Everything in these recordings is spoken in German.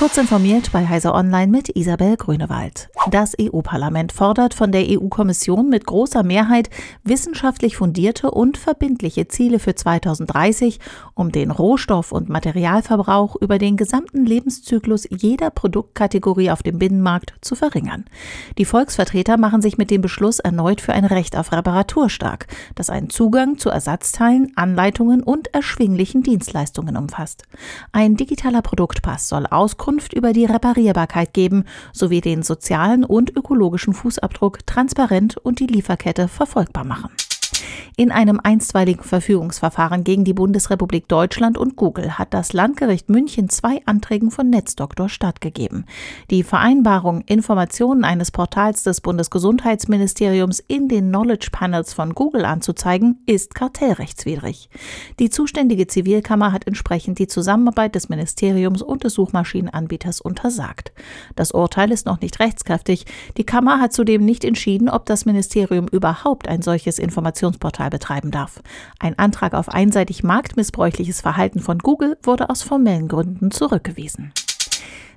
Kurz informiert bei Heise Online mit Isabel Grünewald. Das EU-Parlament fordert von der EU-Kommission mit großer Mehrheit wissenschaftlich fundierte und verbindliche Ziele für 2030, um den Rohstoff- und Materialverbrauch über den gesamten Lebenszyklus jeder Produktkategorie auf dem Binnenmarkt zu verringern. Die Volksvertreter machen sich mit dem Beschluss erneut für ein Recht auf Reparatur stark, das einen Zugang zu Ersatzteilen, Anleitungen und erschwinglichen Dienstleistungen umfasst. Ein digitaler Produktpass soll Auskunft Auskunft über die Reparierbarkeit geben sowie den sozialen und ökologischen Fußabdruck transparent und die Lieferkette verfolgbar machen. In einem einstweiligen Verfügungsverfahren gegen die Bundesrepublik Deutschland und Google hat das Landgericht München zwei Anträgen von Netzdoktor stattgegeben. Die Vereinbarung, Informationen eines Portals des Bundesgesundheitsministeriums in den Knowledge Panels von Google anzuzeigen, ist kartellrechtswidrig. Die zuständige Zivilkammer hat entsprechend die Zusammenarbeit des Ministeriums und des Suchmaschinenanbieters untersagt. Das Urteil ist noch nicht rechtskräftig. Die Kammer hat zudem nicht entschieden, ob das Ministerium überhaupt ein solches Informationsportal Portal betreiben darf. Ein Antrag auf einseitig marktmissbräuchliches Verhalten von Google wurde aus formellen Gründen zurückgewiesen.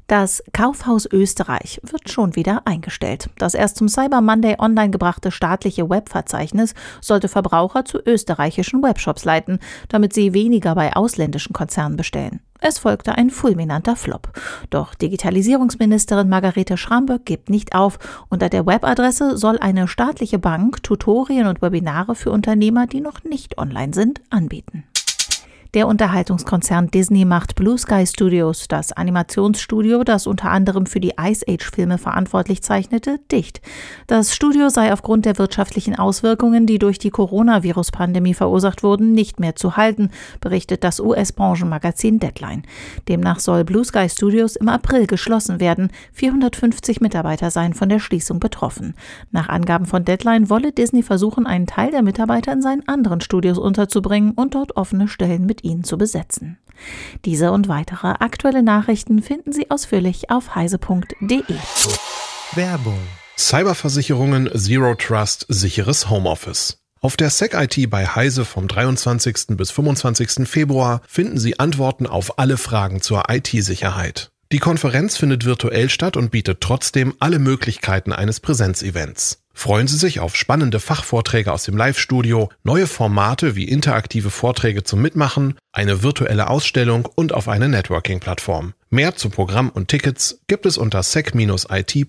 Das Kaufhaus Österreich wird schon wieder eingestellt. Das erst zum Cyber Monday online gebrachte staatliche Webverzeichnis sollte Verbraucher zu österreichischen Webshops leiten, damit sie weniger bei ausländischen Konzernen bestellen. Es folgte ein fulminanter Flop. Doch Digitalisierungsministerin Margarete Schramböck gibt nicht auf. Unter der Webadresse soll eine staatliche Bank Tutorien und Webinare für Unternehmer, die noch nicht online sind, anbieten. Der Unterhaltungskonzern Disney macht Blue Sky Studios, das Animationsstudio, das unter anderem für die Ice Age Filme verantwortlich zeichnete, dicht. Das Studio sei aufgrund der wirtschaftlichen Auswirkungen, die durch die Coronavirus-Pandemie verursacht wurden, nicht mehr zu halten, berichtet das US-Branchenmagazin Deadline. Demnach soll Blue Sky Studios im April geschlossen werden. 450 Mitarbeiter seien von der Schließung betroffen. Nach Angaben von Deadline wolle Disney versuchen, einen Teil der Mitarbeiter in seinen anderen Studios unterzubringen und dort offene Stellen mit ihn zu besetzen. Diese und weitere aktuelle Nachrichten finden Sie ausführlich auf heise.de. Werbung. Cyberversicherungen Zero Trust sicheres Homeoffice. Auf der SecIT bei Heise vom 23. bis 25. Februar finden Sie Antworten auf alle Fragen zur IT-Sicherheit. Die Konferenz findet virtuell statt und bietet trotzdem alle Möglichkeiten eines Präsenzevents. Freuen Sie sich auf spannende Fachvorträge aus dem Live-Studio, neue Formate wie interaktive Vorträge zum Mitmachen, eine virtuelle Ausstellung und auf eine Networking-Plattform. Mehr zu Programm und Tickets gibt es unter sec-it.heise.de.